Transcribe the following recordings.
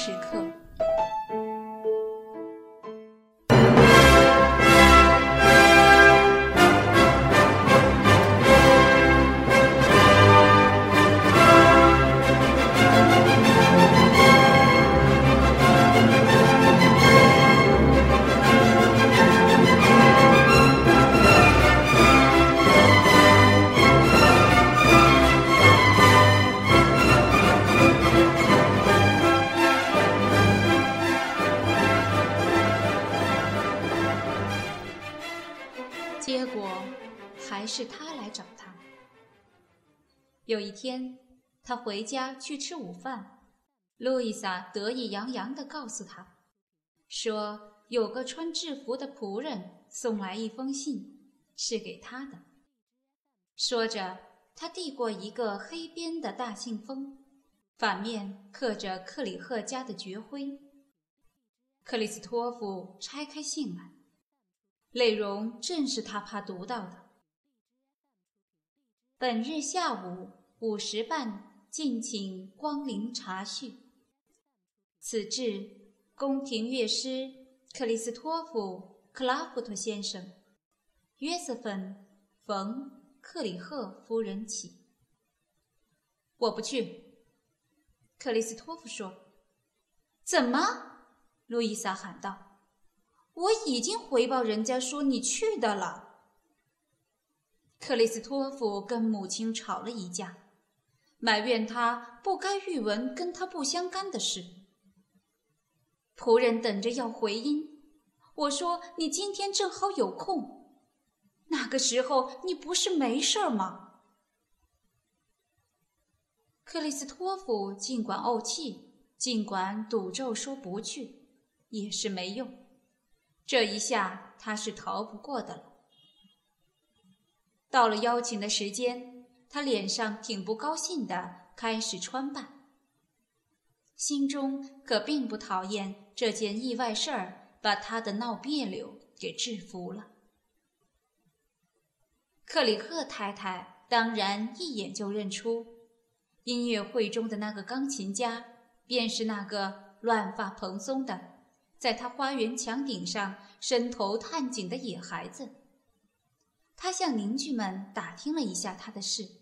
时刻。有一天，他回家去吃午饭，路易莎得意洋洋地告诉他，说有个穿制服的仆人送来一封信，是给他的。说着，他递过一个黑边的大信封，反面刻着克里赫家的爵徽。克里斯托夫拆开信来。内容正是他怕读到的。本日下午五时半，敬请光临茶叙。此致宫廷乐师克里斯托夫·克拉夫特先生、约瑟芬·冯·克里赫夫人起。我不去。克里斯托夫说。怎么？路易莎喊道。我已经回报人家说你去的了。克里斯托夫跟母亲吵了一架，埋怨他不该预闻跟他不相干的事。仆人等着要回音，我说你今天正好有空，那个时候你不是没事儿吗？克里斯托夫尽管怄气，尽管赌咒说不去，也是没用。这一下他是逃不过的了。到了邀请的时间，他脸上挺不高兴的，开始穿扮，心中可并不讨厌这件意外事儿把他的闹别扭给制服了。克里赫太太当然一眼就认出，音乐会中的那个钢琴家便是那个乱发蓬松的。在他花园墙顶上伸头探颈的野孩子，他向邻居们打听了一下他的事，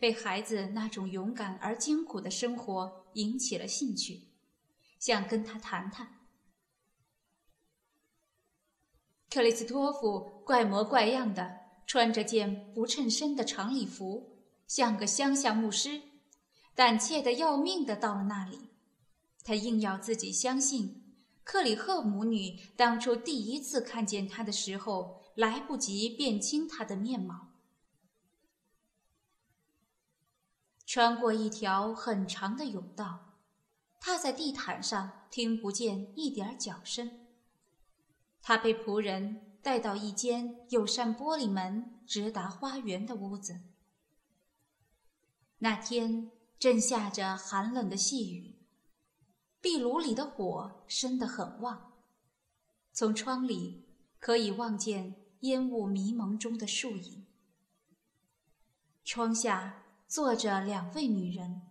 被孩子那种勇敢而艰苦的生活引起了兴趣，想跟他谈谈。克里斯托夫怪模怪样的，穿着件不衬身的长礼服，像个乡下牧师，胆怯的要命的到了那里，他硬要自己相信。克里赫母女当初第一次看见他的时候，来不及辨清他的面貌。穿过一条很长的甬道，踏在地毯上，听不见一点脚声。他被仆人带到一间有扇玻璃门直达花园的屋子。那天正下着寒冷的细雨。壁炉里的火生得很旺，从窗里可以望见烟雾迷蒙中的树影。窗下坐着两位女人，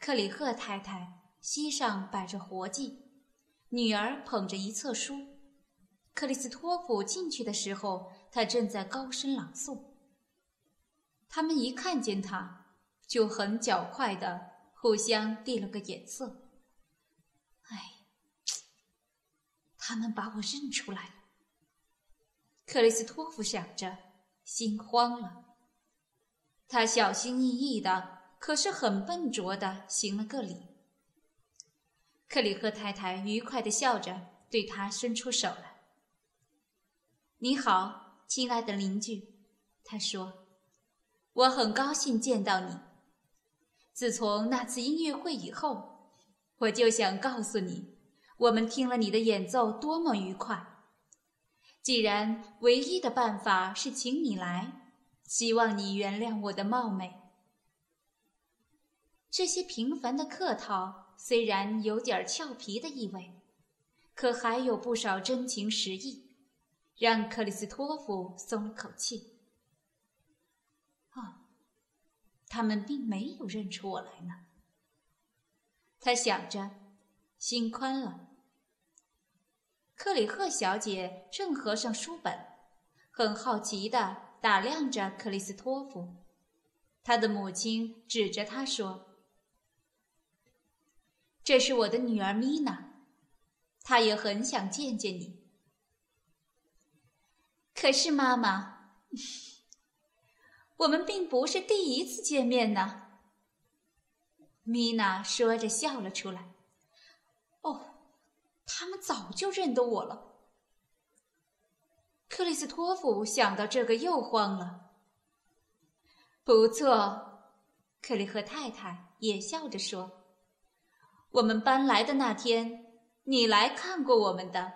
克里赫太太膝上摆着活计，女儿捧着一册书。克里斯托夫进去的时候，他正在高声朗诵。他们一看见他，就很较快的互相递了个眼色。哎，他们把我认出来了。克里斯托夫想着，心慌了。他小心翼翼的，可是很笨拙的行了个礼。克里赫太太愉快的笑着，对他伸出手来。“你好，亲爱的邻居。”他说，“我很高兴见到你。自从那次音乐会以后。”我就想告诉你，我们听了你的演奏多么愉快。既然唯一的办法是请你来，希望你原谅我的冒昧。这些平凡的客套虽然有点俏皮的意味，可还有不少真情实意，让克里斯托夫松了口气。哦，他们并没有认出我来呢。他想着，心宽了。克里赫小姐正合上书本，很好奇地打量着克里斯托弗。他的母亲指着他说：“这是我的女儿米娜，她也很想见见你。”可是，妈妈，我们并不是第一次见面呢。米娜说着笑了出来。“哦。”他们早就认得我了。克里斯托弗想到这个又慌了。不错，克里赫太太也笑着说：“我们搬来的那天，你来看过我们的。”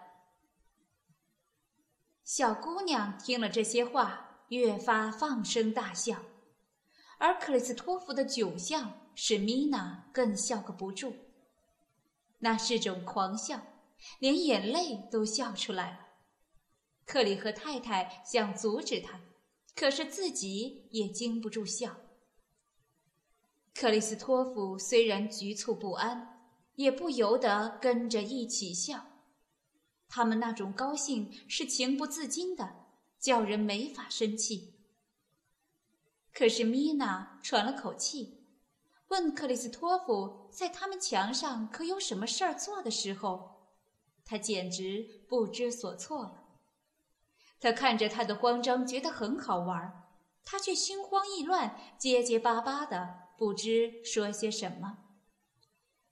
小姑娘听了这些话，越发放声大笑，而克里斯托弗的窘相使米娜更笑个不住。那是种狂笑。连眼泪都笑出来了。克里和太太想阻止他，可是自己也禁不住笑。克里斯托夫虽然局促不安，也不由得跟着一起笑。他们那种高兴是情不自禁的，叫人没法生气。可是米娜喘了口气，问克里斯托夫在他们墙上可有什么事儿做的时候。他简直不知所措了。他看着他的慌张，觉得很好玩他却心慌意乱，结结巴巴的，不知说些什么。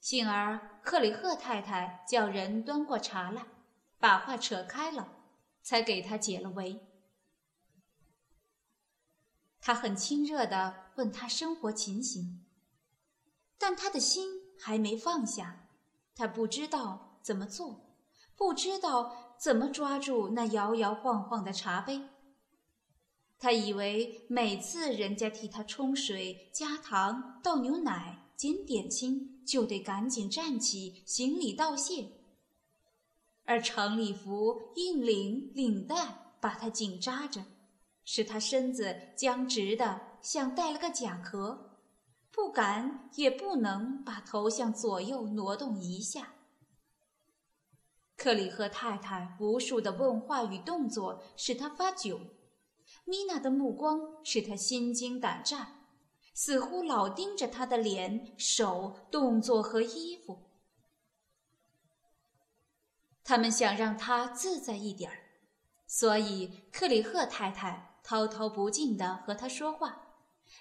幸而克里赫太太叫人端过茶来，把话扯开了，才给他解了围。他很亲热的问他生活情形，但他的心还没放下，他不知道怎么做。不知道怎么抓住那摇摇晃晃的茶杯。他以为每次人家替他冲水、加糖、倒牛奶、捡点心，就得赶紧站起行礼道谢。而长礼服、硬领、领带把他紧扎着，使他身子僵直的像带了个甲壳，不敢也不能把头向左右挪动一下。克里赫太太无数的问话与动作使他发窘，米娜的目光使他心惊胆战，似乎老盯着他的脸、手、动作和衣服。他们想让他自在一点儿，所以克里赫太太滔滔不尽地和他说话，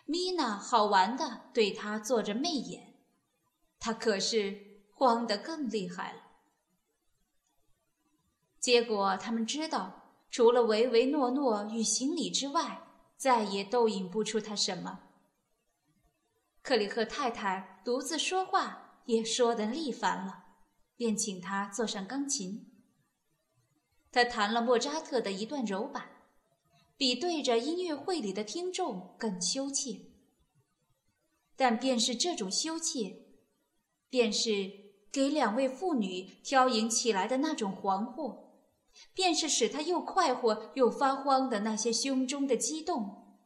米娜好玩地对他做着媚眼，他可是慌得更厉害了。结果，他们知道，除了唯唯诺诺与行礼之外，再也逗引不出他什么。克里赫太太独自说话也说得腻烦了，便请他坐上钢琴。他弹了莫扎特的一段柔板，比对着音乐会里的听众更羞怯。但便是这种羞怯，便是给两位妇女挑引起来的那种惶惑。便是使他又快活又发慌的那些胸中的激动，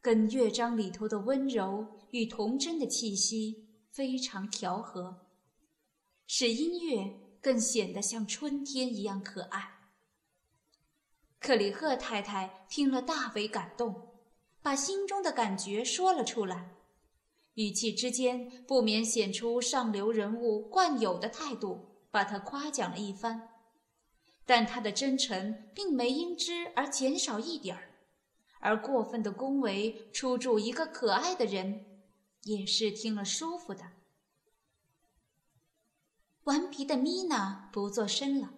跟乐章里头的温柔与童真的气息非常调和，使音乐更显得像春天一样可爱。克里赫太太听了大为感动，把心中的感觉说了出来，语气之间不免显出上流人物惯有的态度，把他夸奖了一番。但他的真诚并没因之而减少一点儿，而过分的恭维出助一个可爱的人，也是听了舒服的。顽皮的米娜不作声了，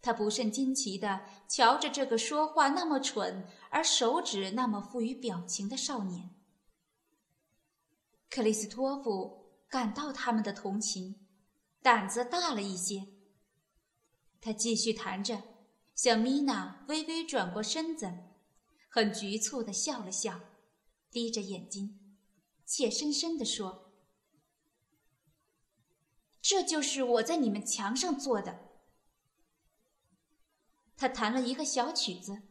她不甚惊奇的瞧着这个说话那么蠢而手指那么富于表情的少年。克里斯托夫感到他们的同情，胆子大了一些。他继续弹着，向米娜微微转过身子，很局促地笑了笑，低着眼睛，怯生生地说：“这就是我在你们墙上做的。”他弹了一个小曲子，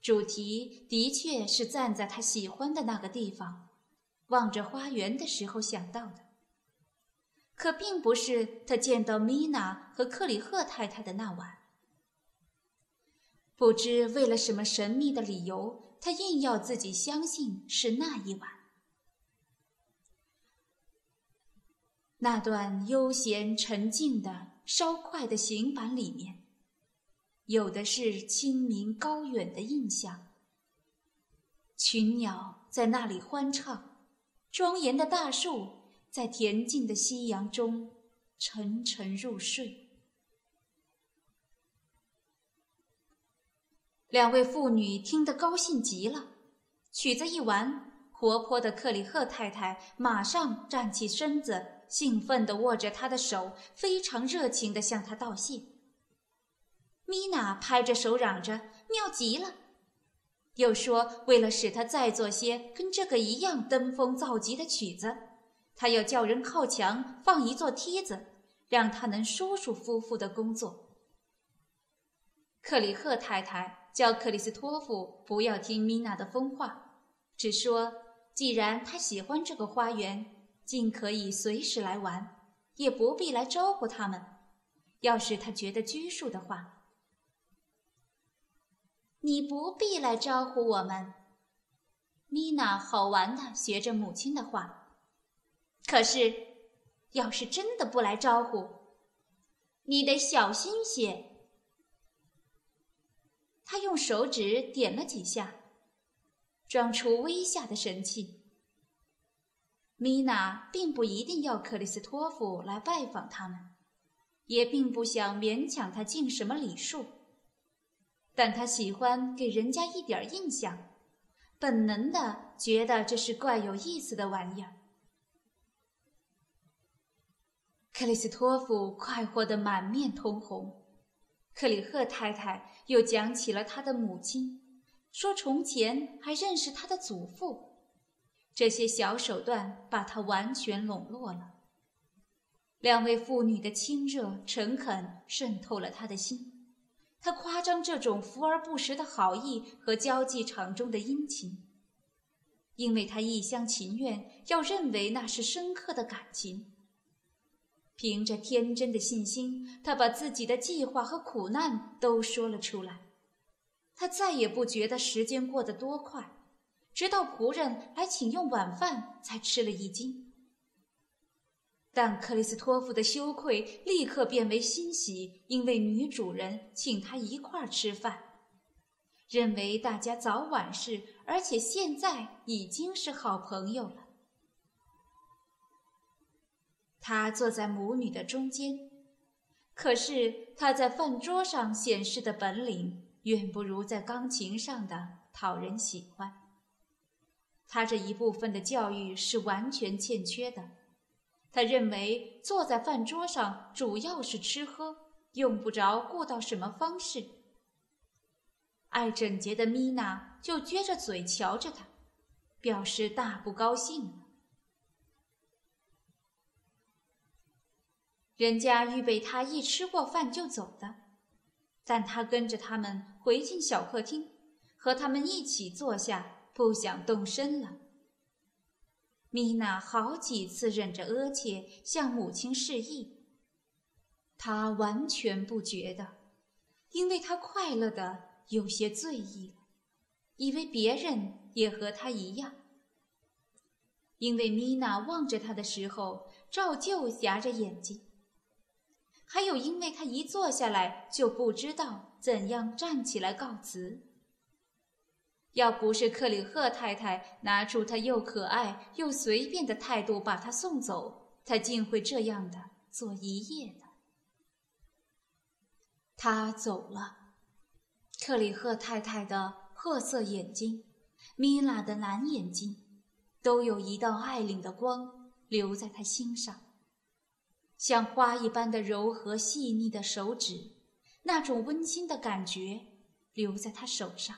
主题的确是站在他喜欢的那个地方，望着花园的时候想到的。可并不是他见到米娜和克里赫太太的那晚。不知为了什么神秘的理由，他硬要自己相信是那一晚。那段悠闲沉静的、稍快的行板里面，有的是清明高远的印象。群鸟在那里欢唱，庄严的大树在恬静的夕阳中沉沉入睡。两位妇女听得高兴极了，曲子一完，活泼的克里赫太太马上站起身子，兴奋地握着他的手，非常热情地向他道谢。米娜拍着手嚷着：“妙极了！”又说：“为了使他再做些跟这个一样登峰造极的曲子，他要叫人靠墙放一座梯子，让他能舒舒服服的工作。”克里赫太太叫克里斯托夫不要听米娜的疯话，只说：“既然他喜欢这个花园，尽可以随时来玩，也不必来招呼他们。要是他觉得拘束的话。”你不必来招呼我们，米娜好玩的学着母亲的话。可是，要是真的不来招呼，你得小心些。他用手指点了几下，装出微笑的神气。米娜并不一定要克里斯托弗来拜访他们，也并不想勉强他尽什么礼数。但他喜欢给人家一点印象，本能的觉得这是怪有意思的玩意儿。克里斯托夫快活得满面通红，克里赫太太又讲起了他的母亲，说从前还认识他的祖父，这些小手段把他完全笼络了。两位妇女的亲热诚恳渗透了他的心。他夸张这种福而不实的好意和交际场中的殷勤，因为他一厢情愿要认为那是深刻的感情。凭着天真的信心，他把自己的计划和苦难都说了出来。他再也不觉得时间过得多快，直到仆人来请用晚饭，才吃了一惊。但克里斯托夫的羞愧立刻变为欣喜，因为女主人请他一块儿吃饭，认为大家早晚是，而且现在已经是好朋友了。他坐在母女的中间，可是他在饭桌上显示的本领远不如在钢琴上的讨人喜欢。他这一部分的教育是完全欠缺的。他认为坐在饭桌上主要是吃喝，用不着顾到什么方式。爱整洁的米娜就撅着嘴瞧着他，表示大不高兴。人家预备他一吃过饭就走的，但他跟着他们回进小客厅，和他们一起坐下，不想动身了。米娜好几次忍着额切向母亲示意，她完全不觉得，因为她快乐的有些醉意了，以为别人也和她一样。因为米娜望着他的时候照旧夹着眼睛，还有因为他一坐下来就不知道怎样站起来告辞。要不是克里赫太太拿出她又可爱又随便的态度把她送走，他竟会这样的坐一夜的。他走了，克里赫太太的褐色眼睛，米拉的蓝眼睛，都有一道爱领的光留在他心上，像花一般的柔和细腻的手指，那种温馨的感觉留在他手上。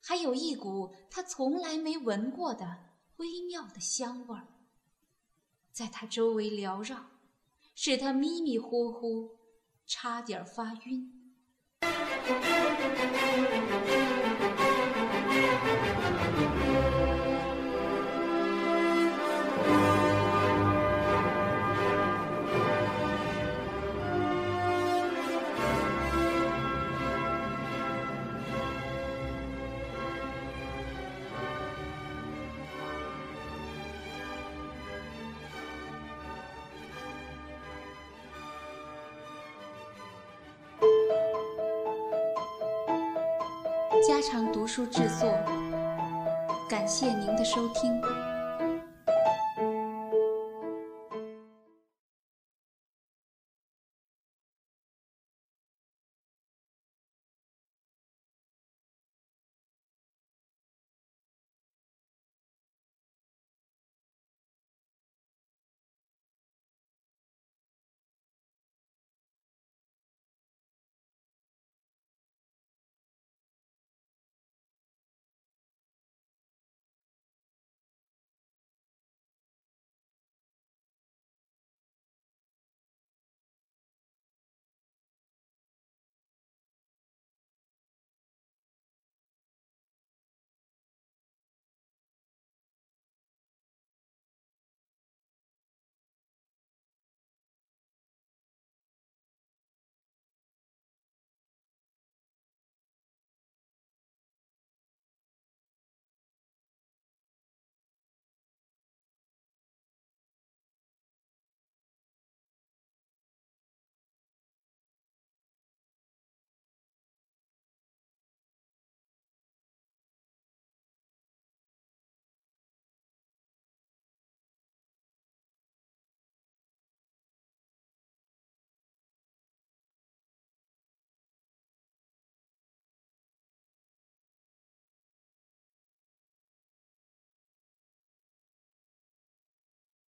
还有一股他从来没闻过的微妙的香味儿，在他周围缭绕，使他迷迷糊糊，差点发晕。家常读书制作。感谢您的收听。